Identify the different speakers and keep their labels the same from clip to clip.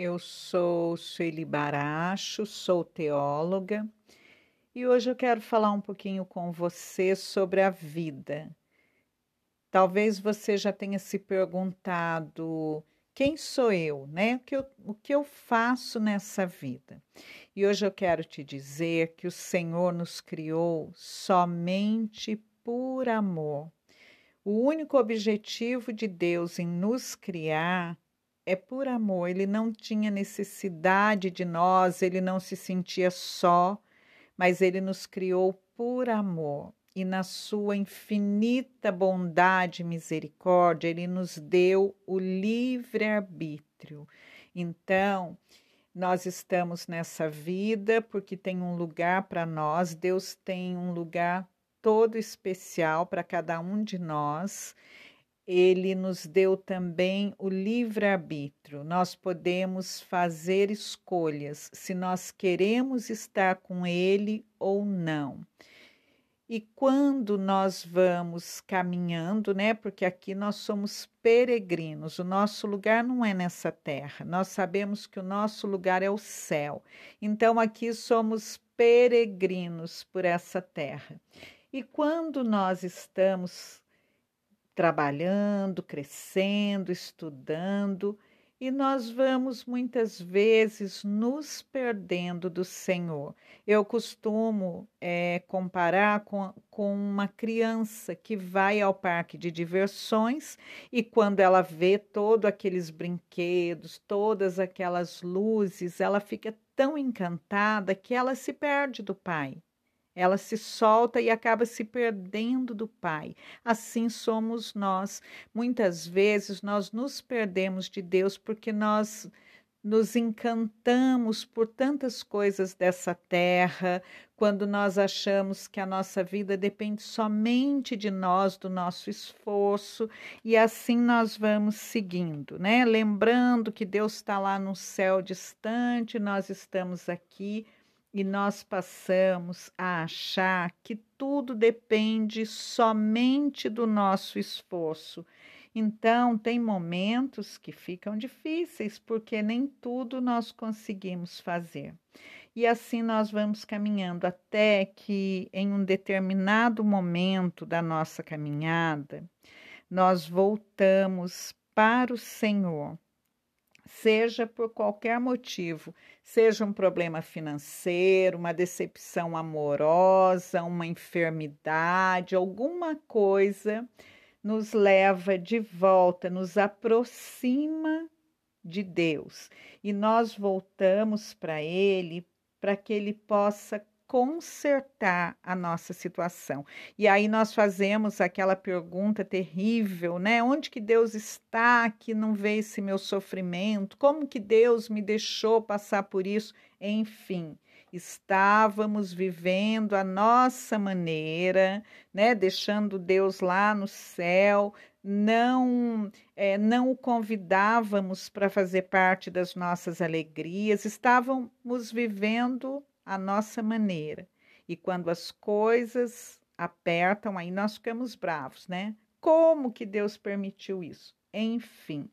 Speaker 1: Eu sou Sueli Baracho, sou teóloga e hoje eu quero falar um pouquinho com você sobre a vida. Talvez você já tenha se perguntado quem sou eu, né? O que eu, o que eu faço nessa vida? E hoje eu quero te dizer que o Senhor nos criou somente por amor. O único objetivo de Deus em nos criar é por amor. Ele não tinha necessidade de nós, ele não se sentia só, mas ele nos criou por amor. E na sua infinita bondade e misericórdia, ele nos deu o livre-arbítrio. Então, nós estamos nessa vida porque tem um lugar para nós, Deus tem um lugar todo especial para cada um de nós. Ele nos deu também o livre-arbítrio. Nós podemos fazer escolhas se nós queremos estar com Ele ou não. E quando nós vamos caminhando, né? Porque aqui nós somos peregrinos, o nosso lugar não é nessa terra. Nós sabemos que o nosso lugar é o céu. Então aqui somos peregrinos por essa terra. E quando nós estamos trabalhando, crescendo, estudando, e nós vamos muitas vezes nos perdendo do Senhor. Eu costumo é, comparar com, com uma criança que vai ao parque de diversões e quando ela vê todos aqueles brinquedos, todas aquelas luzes, ela fica tão encantada que ela se perde do pai. Ela se solta e acaba se perdendo do Pai. Assim somos nós. Muitas vezes nós nos perdemos de Deus porque nós nos encantamos por tantas coisas dessa terra, quando nós achamos que a nossa vida depende somente de nós, do nosso esforço, e assim nós vamos seguindo, né? Lembrando que Deus está lá no céu distante, nós estamos aqui e nós passamos a achar que tudo depende somente do nosso esforço. Então, tem momentos que ficam difíceis, porque nem tudo nós conseguimos fazer. E assim nós vamos caminhando até que, em um determinado momento da nossa caminhada, nós voltamos para o Senhor seja por qualquer motivo, seja um problema financeiro, uma decepção amorosa, uma enfermidade, alguma coisa nos leva de volta, nos aproxima de Deus. E nós voltamos para Ele para que Ele possa consertar a nossa situação. E aí nós fazemos aquela pergunta terrível, né? Onde que Deus está que não vê esse meu sofrimento? Como que Deus me deixou passar por isso? Enfim, estávamos vivendo a nossa maneira, né? Deixando Deus lá no céu, não é, não o convidávamos para fazer parte das nossas alegrias, estávamos vivendo a nossa maneira. E quando as coisas apertam, aí nós ficamos bravos, né? Como que Deus permitiu isso? Enfim.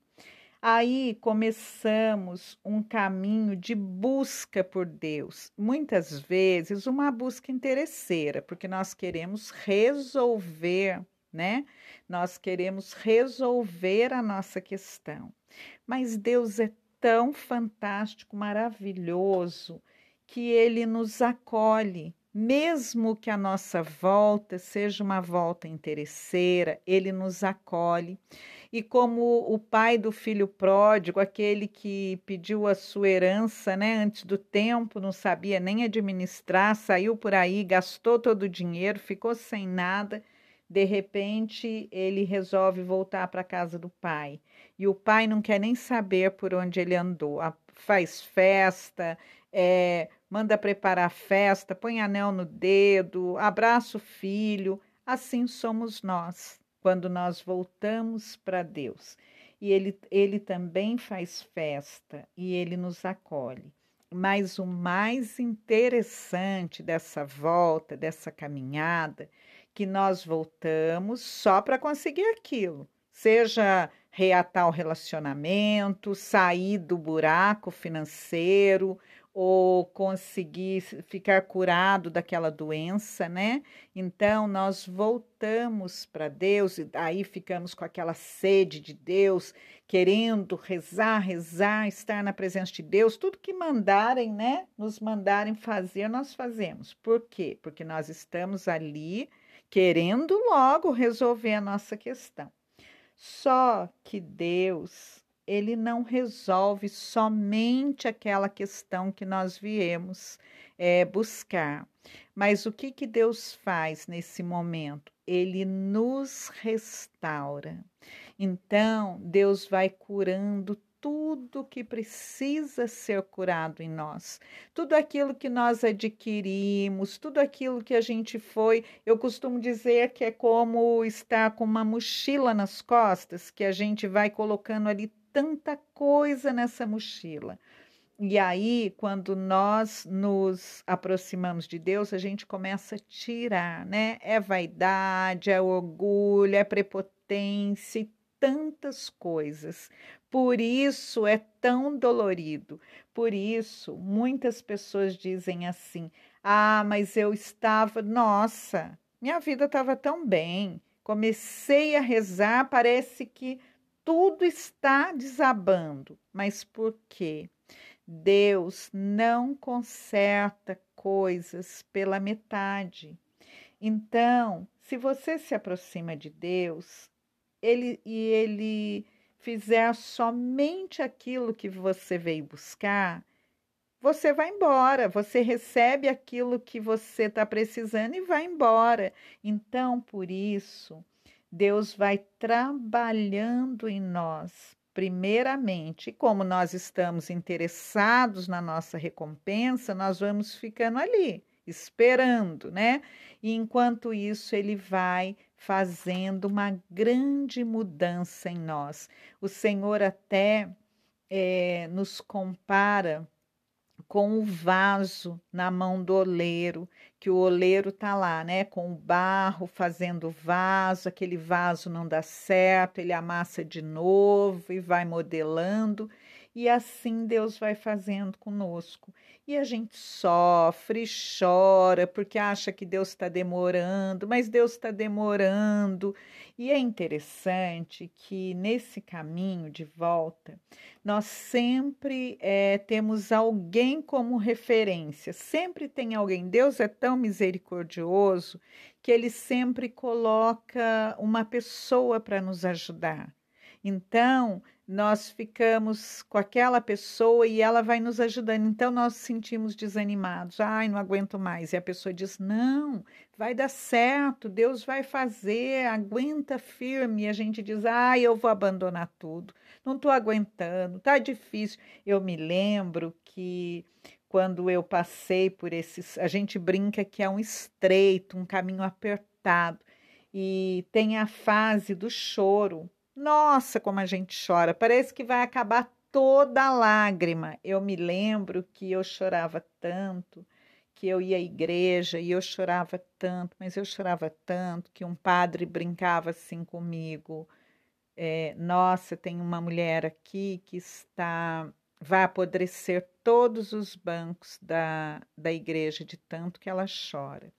Speaker 1: Aí começamos um caminho de busca por Deus, muitas vezes uma busca interesseira, porque nós queremos resolver, né? Nós queremos resolver a nossa questão. Mas Deus é tão fantástico, maravilhoso, que ele nos acolhe, mesmo que a nossa volta seja uma volta interesseira, ele nos acolhe. E como o pai do filho pródigo, aquele que pediu a sua herança né, antes do tempo, não sabia nem administrar, saiu por aí, gastou todo o dinheiro, ficou sem nada. De repente, ele resolve voltar para a casa do pai. E o pai não quer nem saber por onde ele andou. Faz festa, é, manda preparar festa, põe anel no dedo, abraça o filho. Assim somos nós, quando nós voltamos para Deus. E ele, ele também faz festa e ele nos acolhe. Mas o mais interessante dessa volta, dessa caminhada, que nós voltamos só para conseguir aquilo, seja reatar o relacionamento, sair do buraco financeiro ou conseguir ficar curado daquela doença, né? Então nós voltamos para Deus e aí ficamos com aquela sede de Deus, querendo rezar, rezar, estar na presença de Deus, tudo que mandarem, né? Nos mandarem fazer, nós fazemos. Por quê? Porque nós estamos ali querendo logo resolver a nossa questão. Só que Deus, ele não resolve somente aquela questão que nós viemos é, buscar. Mas o que, que Deus faz nesse momento? Ele nos restaura. Então, Deus vai curando tudo que precisa ser curado em nós, tudo aquilo que nós adquirimos, tudo aquilo que a gente foi. Eu costumo dizer que é como estar com uma mochila nas costas, que a gente vai colocando ali tanta coisa nessa mochila. E aí, quando nós nos aproximamos de Deus, a gente começa a tirar, né? É vaidade, é orgulho, é prepotência, tantas coisas. Por isso é tão dolorido. Por isso, muitas pessoas dizem assim: ah, mas eu estava, nossa, minha vida estava tão bem. Comecei a rezar, parece que tudo está desabando. Mas por quê? Deus não conserta coisas pela metade. Então, se você se aproxima de Deus, ele e ele fizer somente aquilo que você veio buscar, você vai embora, você recebe aquilo que você está precisando e vai embora. Então, por isso, Deus vai trabalhando em nós, primeiramente. E como nós estamos interessados na nossa recompensa, nós vamos ficando ali, esperando, né? E enquanto isso, ele vai fazendo uma grande mudança em nós. O Senhor até é, nos compara com o vaso na mão do oleiro, que o oleiro tá lá, né, com o barro fazendo vaso, aquele vaso não dá certo, ele amassa de novo e vai modelando, e assim Deus vai fazendo conosco. E a gente sofre, chora, porque acha que Deus está demorando, mas Deus está demorando. E é interessante que nesse caminho de volta, nós sempre é, temos alguém como referência, sempre tem alguém. Deus é tão misericordioso que ele sempre coloca uma pessoa para nos ajudar. Então, nós ficamos com aquela pessoa e ela vai nos ajudando. Então nós sentimos desanimados. Ai, não aguento mais. E a pessoa diz: "Não, vai dar certo, Deus vai fazer, aguenta firme". E a gente diz: "Ai, eu vou abandonar tudo. Não estou aguentando, tá difícil". Eu me lembro que quando eu passei por esses, a gente brinca que é um estreito, um caminho apertado. E tem a fase do choro, nossa, como a gente chora, parece que vai acabar toda a lágrima. Eu me lembro que eu chorava tanto, que eu ia à igreja e eu chorava tanto, mas eu chorava tanto que um padre brincava assim comigo. É, Nossa, tem uma mulher aqui que está vai apodrecer todos os bancos da, da igreja de tanto que ela chora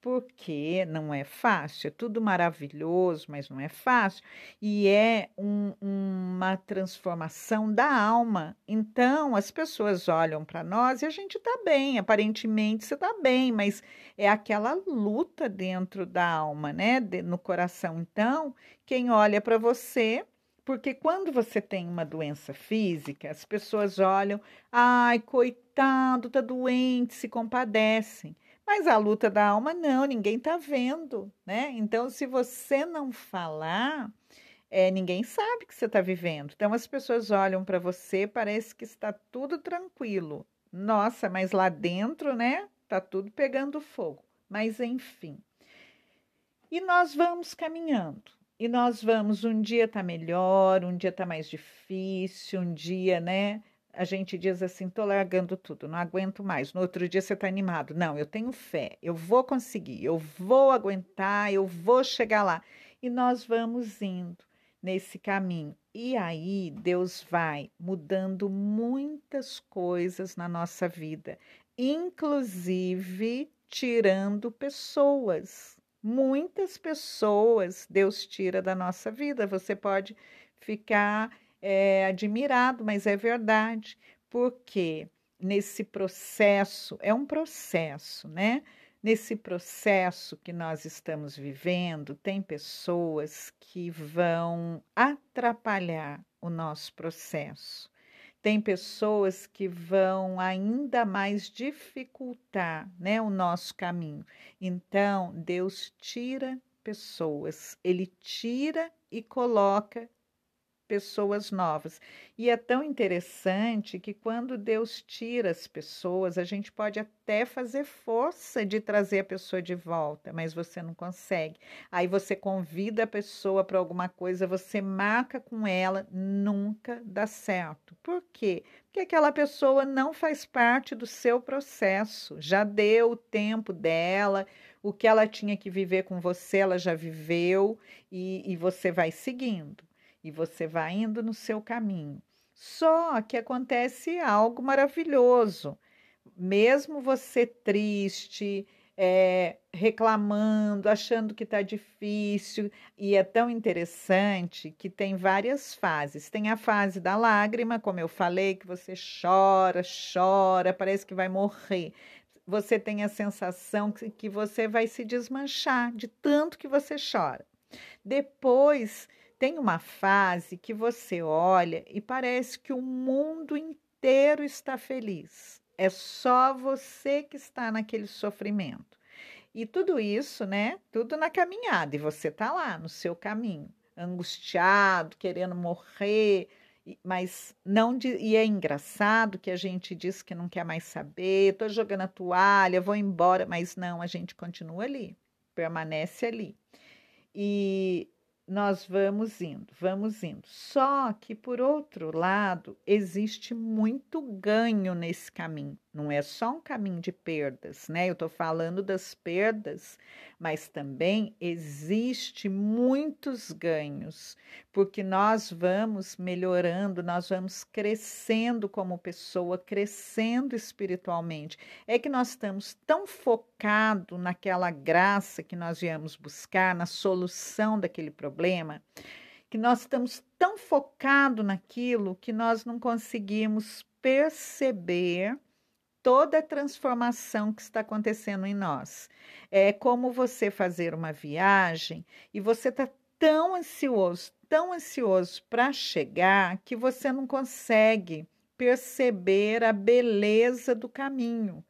Speaker 1: porque não é fácil, é tudo maravilhoso, mas não é fácil, e é um, uma transformação da alma. Então, as pessoas olham para nós e a gente está bem, aparentemente você está bem, mas é aquela luta dentro da alma, né, no coração. Então, quem olha para você porque quando você tem uma doença física, as pessoas olham, ai, coitado, tá doente, se compadecem. Mas a luta da alma, não, ninguém está vendo, né? Então, se você não falar, é, ninguém sabe que você está vivendo. Então, as pessoas olham para você, parece que está tudo tranquilo. Nossa, mas lá dentro, né? Tá tudo pegando fogo. Mas, enfim. E nós vamos caminhando. E nós vamos, um dia tá melhor, um dia tá mais difícil, um dia, né? A gente diz assim: tô largando tudo, não aguento mais. No outro dia você está animado. Não, eu tenho fé, eu vou conseguir, eu vou aguentar, eu vou chegar lá. E nós vamos indo. nesse caminho. E aí Deus vai mudando muitas coisas na nossa vida, inclusive tirando pessoas. Muitas pessoas Deus tira da nossa vida. Você pode ficar é, admirado, mas é verdade, porque nesse processo, é um processo, né? Nesse processo que nós estamos vivendo, tem pessoas que vão atrapalhar o nosso processo. Tem pessoas que vão ainda mais dificultar né, o nosso caminho. Então, Deus tira pessoas, Ele tira e coloca pessoas novas. E é tão interessante que quando Deus tira as pessoas, a gente pode até fazer força de trazer a pessoa de volta, mas você não consegue. Aí você convida a pessoa para alguma coisa, você marca com ela, nunca dá certo. Por quê? Porque aquela pessoa não faz parte do seu processo, já deu o tempo dela, o que ela tinha que viver com você, ela já viveu e, e você vai seguindo e você vai indo no seu caminho. Só que acontece algo maravilhoso. Mesmo você triste, é, reclamando, achando que está difícil, e é tão interessante que tem várias fases. Tem a fase da lágrima, como eu falei, que você chora, chora, parece que vai morrer. Você tem a sensação que, que você vai se desmanchar de tanto que você chora. Depois tem uma fase que você olha e parece que o mundo inteiro está feliz. É só você que está naquele sofrimento. E tudo isso, né? Tudo na caminhada. E você está lá no seu caminho, angustiado, querendo morrer, mas não de, e é engraçado que a gente diz que não quer mais saber, estou jogando a toalha, vou embora, mas não, a gente continua ali, permanece ali. E nós vamos indo, vamos indo. Só que, por outro lado, existe muito ganho nesse caminho. Não é só um caminho de perdas, né? Eu estou falando das perdas, mas também existe muitos ganhos, porque nós vamos melhorando, nós vamos crescendo como pessoa, crescendo espiritualmente. É que nós estamos tão focados naquela graça que nós viemos buscar, na solução daquele problema, que nós estamos tão focados naquilo que nós não conseguimos perceber toda a transformação que está acontecendo em nós. É como você fazer uma viagem e você está tão ansioso, tão ansioso para chegar que você não consegue perceber a beleza do caminho.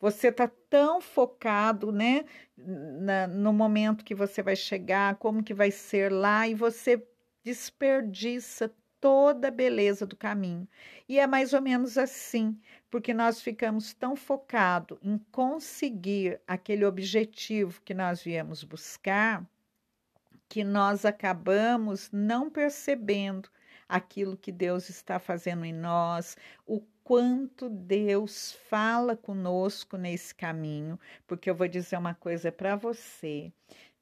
Speaker 1: Você está tão focado, né, na, no momento que você vai chegar, como que vai ser lá, e você desperdiça toda a beleza do caminho. E é mais ou menos assim, porque nós ficamos tão focados em conseguir aquele objetivo que nós viemos buscar, que nós acabamos não percebendo aquilo que Deus está fazendo em nós, o quanto Deus fala conosco nesse caminho, porque eu vou dizer uma coisa para você: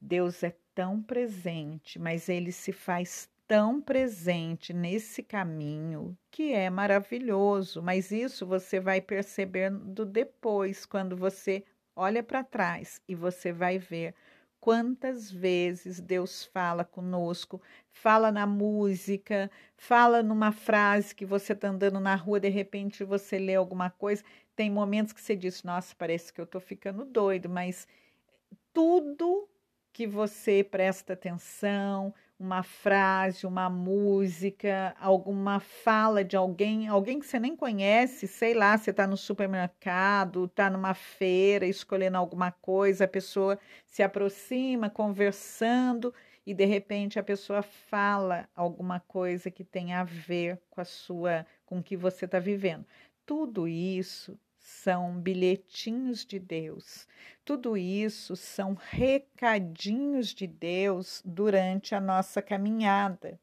Speaker 1: Deus é tão presente, mas ele se faz tão presente nesse caminho que é maravilhoso, mas isso você vai percebendo depois, quando você olha para trás e você vai ver quantas vezes Deus fala conosco, fala na música, fala numa frase que você está andando na rua, de repente você lê alguma coisa. Tem momentos que você diz: Nossa, parece que eu estou ficando doido, mas tudo que você presta atenção, uma frase, uma música, alguma fala de alguém, alguém que você nem conhece, sei lá, você está no supermercado, está numa feira escolhendo alguma coisa, a pessoa se aproxima conversando e de repente a pessoa fala alguma coisa que tem a ver com a sua, com o que você está vivendo. Tudo isso são bilhetinhos de Deus. Tudo isso são recadinhos de Deus durante a nossa caminhada,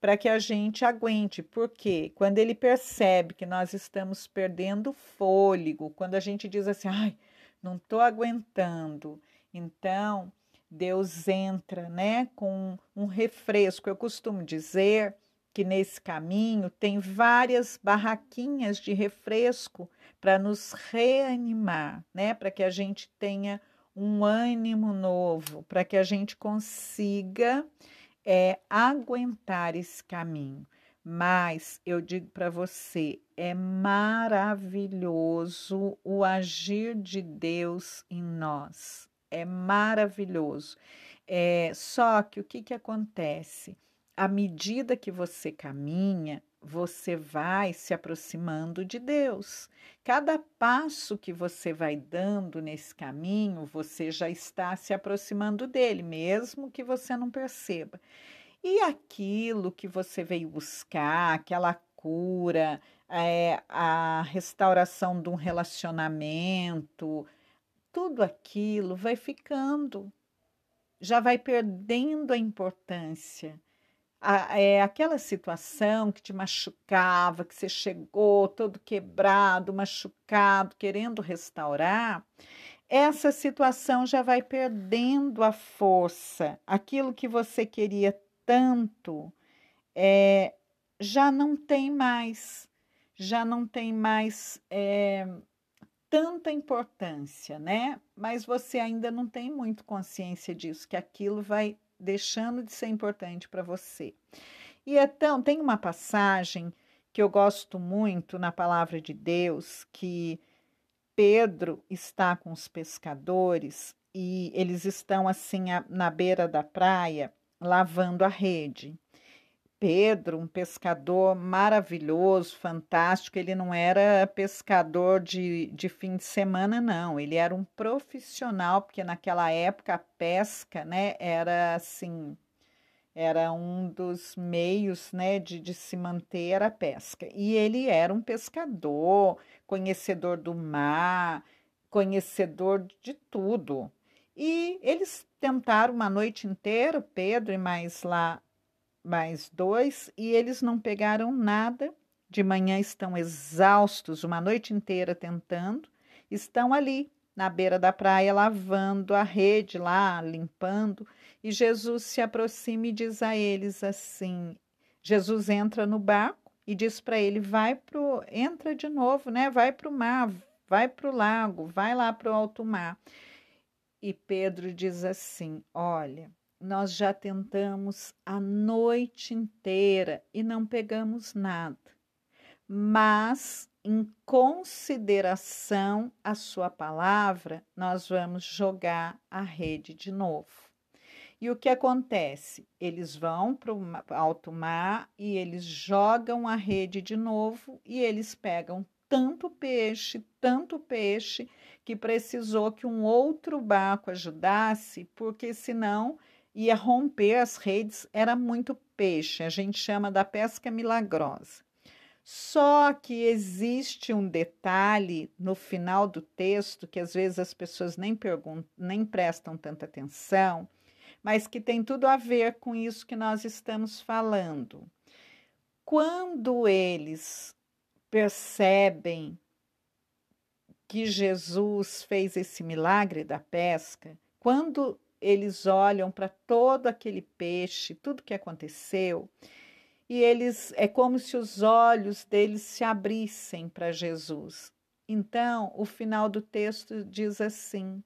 Speaker 1: para que a gente aguente, porque quando ele percebe que nós estamos perdendo fôlego, quando a gente diz assim, ai, não estou aguentando, então Deus entra, né, com um refresco. Eu costumo dizer que nesse caminho tem várias barraquinhas de refresco para nos reanimar, né, para que a gente tenha um ânimo novo, para que a gente consiga é, aguentar esse caminho. Mas eu digo para você, é maravilhoso o agir de Deus em nós. É maravilhoso. É, só que o que, que acontece? À medida que você caminha, você vai se aproximando de Deus. Cada passo que você vai dando nesse caminho, você já está se aproximando dele, mesmo que você não perceba. E aquilo que você veio buscar, aquela cura, é, a restauração de um relacionamento, tudo aquilo vai ficando, já vai perdendo a importância. A, é, aquela situação que te machucava, que você chegou todo quebrado, machucado, querendo restaurar, essa situação já vai perdendo a força. Aquilo que você queria tanto, é, já não tem mais, já não tem mais é, tanta importância, né? Mas você ainda não tem muito consciência disso, que aquilo vai deixando de ser importante para você. E então, tem uma passagem que eu gosto muito na palavra de Deus, que Pedro está com os pescadores e eles estão assim na beira da praia lavando a rede. Pedro, um pescador maravilhoso, fantástico, ele não era pescador de, de fim de semana, não, ele era um profissional, porque naquela época a pesca, né, era assim, era um dos meios, né, de, de se manter a pesca. E ele era um pescador, conhecedor do mar, conhecedor de tudo. E eles tentaram uma noite inteira, Pedro e mais lá mais dois, e eles não pegaram nada. De manhã estão exaustos, uma noite inteira tentando, estão ali na beira da praia lavando a rede lá, limpando, e Jesus se aproxima e diz a eles assim: Jesus entra no barco e diz para ele: vai pro, entra de novo, né? Vai para o mar, vai para o lago, vai lá para o alto mar. E Pedro diz assim: Olha, nós já tentamos a noite inteira e não pegamos nada, mas em consideração à Sua palavra, nós vamos jogar a rede de novo. E o que acontece? Eles vão para o alto mar e eles jogam a rede de novo e eles pegam tanto peixe, tanto peixe, que precisou que um outro barco ajudasse, porque senão ia romper as redes, era muito peixe. A gente chama da pesca milagrosa. Só que existe um detalhe no final do texto que às vezes as pessoas nem perguntam, nem prestam tanta atenção, mas que tem tudo a ver com isso que nós estamos falando. Quando eles percebem que Jesus fez esse milagre da pesca, quando eles olham para todo aquele peixe, tudo que aconteceu, e eles é como se os olhos deles se abrissem para Jesus. Então, o final do texto diz assim: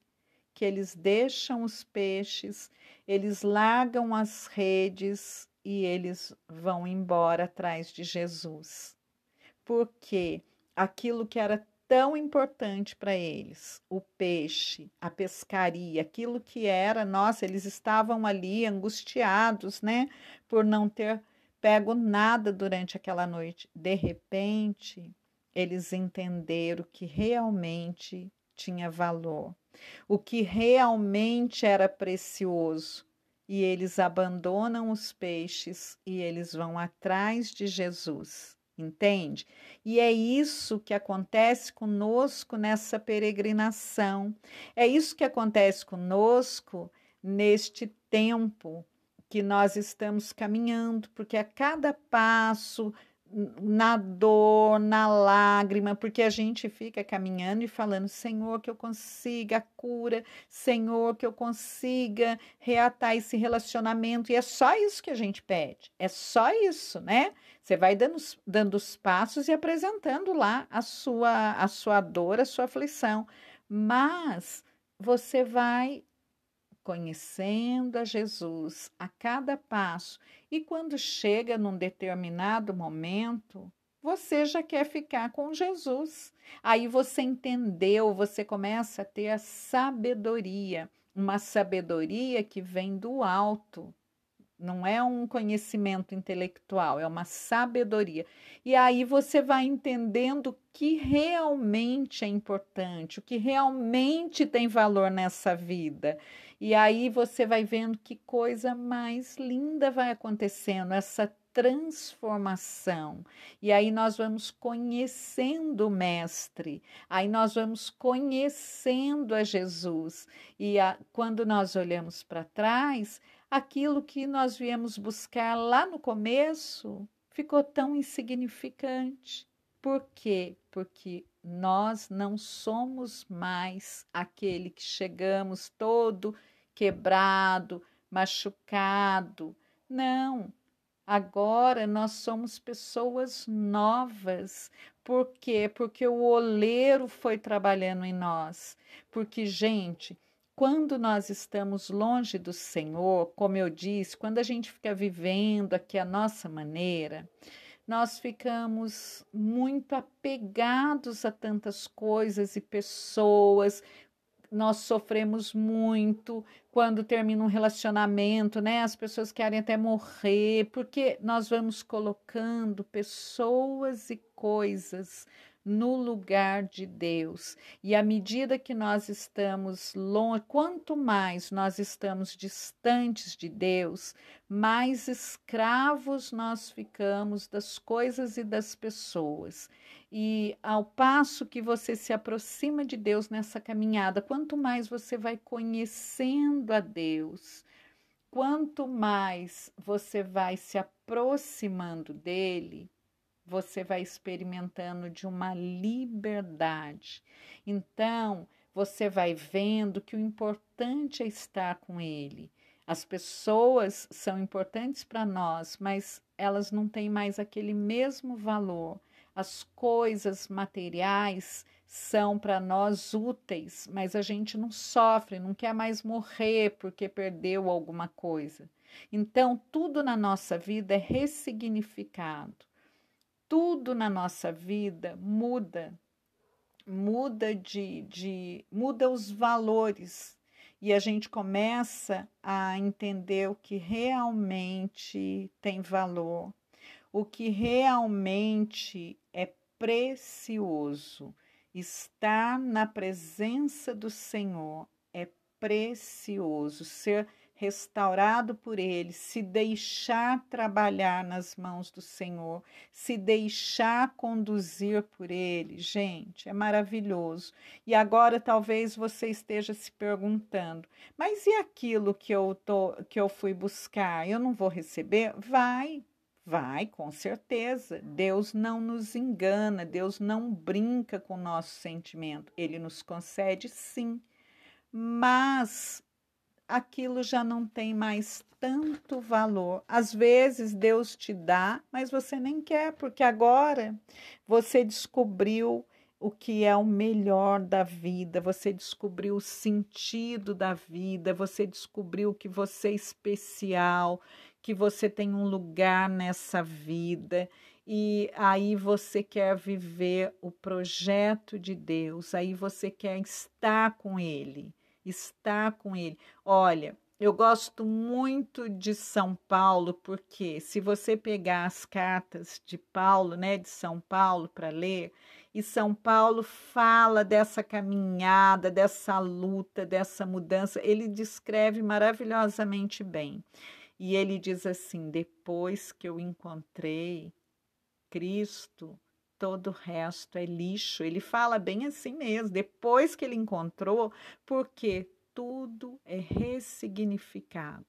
Speaker 1: que eles deixam os peixes, eles largam as redes e eles vão embora atrás de Jesus. Porque aquilo que era tão importante para eles, o peixe, a pescaria, aquilo que era, nossa, eles estavam ali angustiados, né, por não ter pego nada durante aquela noite. De repente, eles entenderam que realmente tinha valor, o que realmente era precioso. E eles abandonam os peixes e eles vão atrás de Jesus entende? E é isso que acontece conosco nessa peregrinação, é isso que acontece conosco neste tempo que nós estamos caminhando, porque a cada passo na dor, na lágrima, porque a gente fica caminhando e falando: Senhor, que eu consiga a cura, Senhor, que eu consiga reatar esse relacionamento. E é só isso que a gente pede, é só isso, né? Você vai dando, dando os passos e apresentando lá a sua, a sua dor, a sua aflição. Mas você vai conhecendo a Jesus a cada passo, e quando chega num determinado momento, você já quer ficar com Jesus. Aí você entendeu, você começa a ter a sabedoria, uma sabedoria que vem do alto. Não é um conhecimento intelectual, é uma sabedoria. E aí você vai entendendo o que realmente é importante, o que realmente tem valor nessa vida. E aí você vai vendo que coisa mais linda vai acontecendo, essa transformação. E aí nós vamos conhecendo o Mestre, aí nós vamos conhecendo a Jesus. E a, quando nós olhamos para trás, aquilo que nós viemos buscar lá no começo ficou tão insignificante. Por quê? Porque nós não somos mais aquele que chegamos todo quebrado, machucado. Não. Agora nós somos pessoas novas. Por quê? Porque o oleiro foi trabalhando em nós. Porque, gente, quando nós estamos longe do Senhor, como eu disse, quando a gente fica vivendo aqui a nossa maneira, nós ficamos muito apegados a tantas coisas e pessoas. Nós sofremos muito quando termina um relacionamento, né? As pessoas querem até morrer, porque nós vamos colocando pessoas e coisas no lugar de Deus. E à medida que nós estamos longe, quanto mais nós estamos distantes de Deus, mais escravos nós ficamos das coisas e das pessoas. E ao passo que você se aproxima de Deus nessa caminhada, quanto mais você vai conhecendo a Deus, quanto mais você vai se aproximando dele, você vai experimentando de uma liberdade. Então, você vai vendo que o importante é estar com Ele. As pessoas são importantes para nós, mas elas não têm mais aquele mesmo valor. As coisas materiais são para nós úteis, mas a gente não sofre, não quer mais morrer porque perdeu alguma coisa. Então, tudo na nossa vida é ressignificado tudo na nossa vida muda, muda de, de muda os valores. E a gente começa a entender o que realmente tem valor, o que realmente é precioso. Estar na presença do Senhor é precioso, ser restaurado por Ele, se deixar trabalhar nas mãos do Senhor, se deixar conduzir por Ele, gente, é maravilhoso. E agora talvez você esteja se perguntando: mas e aquilo que eu tô, que eu fui buscar? Eu não vou receber? Vai, Vai, com certeza. Deus não nos engana, Deus não brinca com o nosso sentimento. Ele nos concede sim. Mas aquilo já não tem mais tanto valor. Às vezes Deus te dá, mas você nem quer, porque agora você descobriu o que é o melhor da vida, você descobriu o sentido da vida, você descobriu que você é especial, que você tem um lugar nessa vida. E aí você quer viver o projeto de Deus, aí você quer estar com Ele estar com ele. Olha, eu gosto muito de São Paulo, porque se você pegar as cartas de Paulo, né, de São Paulo para ler, e São Paulo fala dessa caminhada, dessa luta, dessa mudança, ele descreve maravilhosamente bem. E ele diz assim: depois que eu encontrei Cristo, todo o resto é lixo. Ele fala bem assim mesmo, depois que ele encontrou, porque tudo é ressignificado.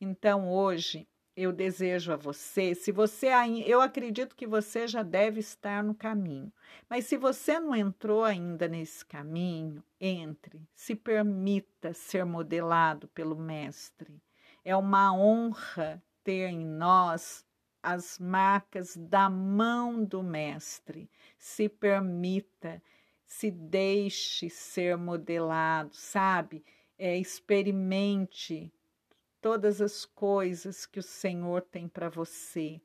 Speaker 1: Então, hoje, eu desejo a você, se você eu acredito que você já deve estar no caminho, mas se você não entrou ainda nesse caminho, entre, se permita ser modelado pelo mestre. É uma honra ter em nós as marcas da mão do mestre. Se permita, se deixe ser modelado, sabe? É, experimente todas as coisas que o Senhor tem para você,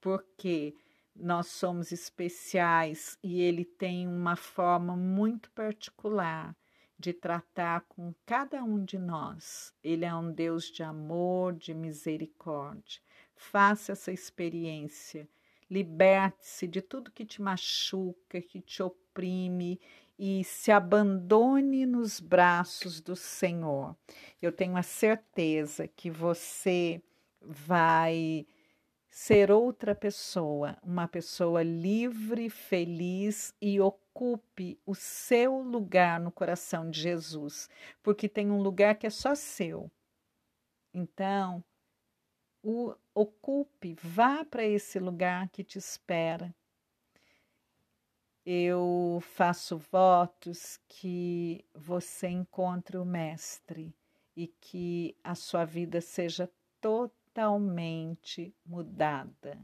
Speaker 1: porque nós somos especiais e Ele tem uma forma muito particular de tratar com cada um de nós. Ele é um Deus de amor, de misericórdia. Faça essa experiência. Liberte-se de tudo que te machuca, que te oprime e se abandone nos braços do Senhor. Eu tenho a certeza que você vai ser outra pessoa, uma pessoa livre, feliz e ocupe o seu lugar no coração de Jesus, porque tem um lugar que é só seu. Então, o ocupe, vá para esse lugar que te espera eu faço votos que você encontre o Mestre e que a sua vida seja totalmente mudada.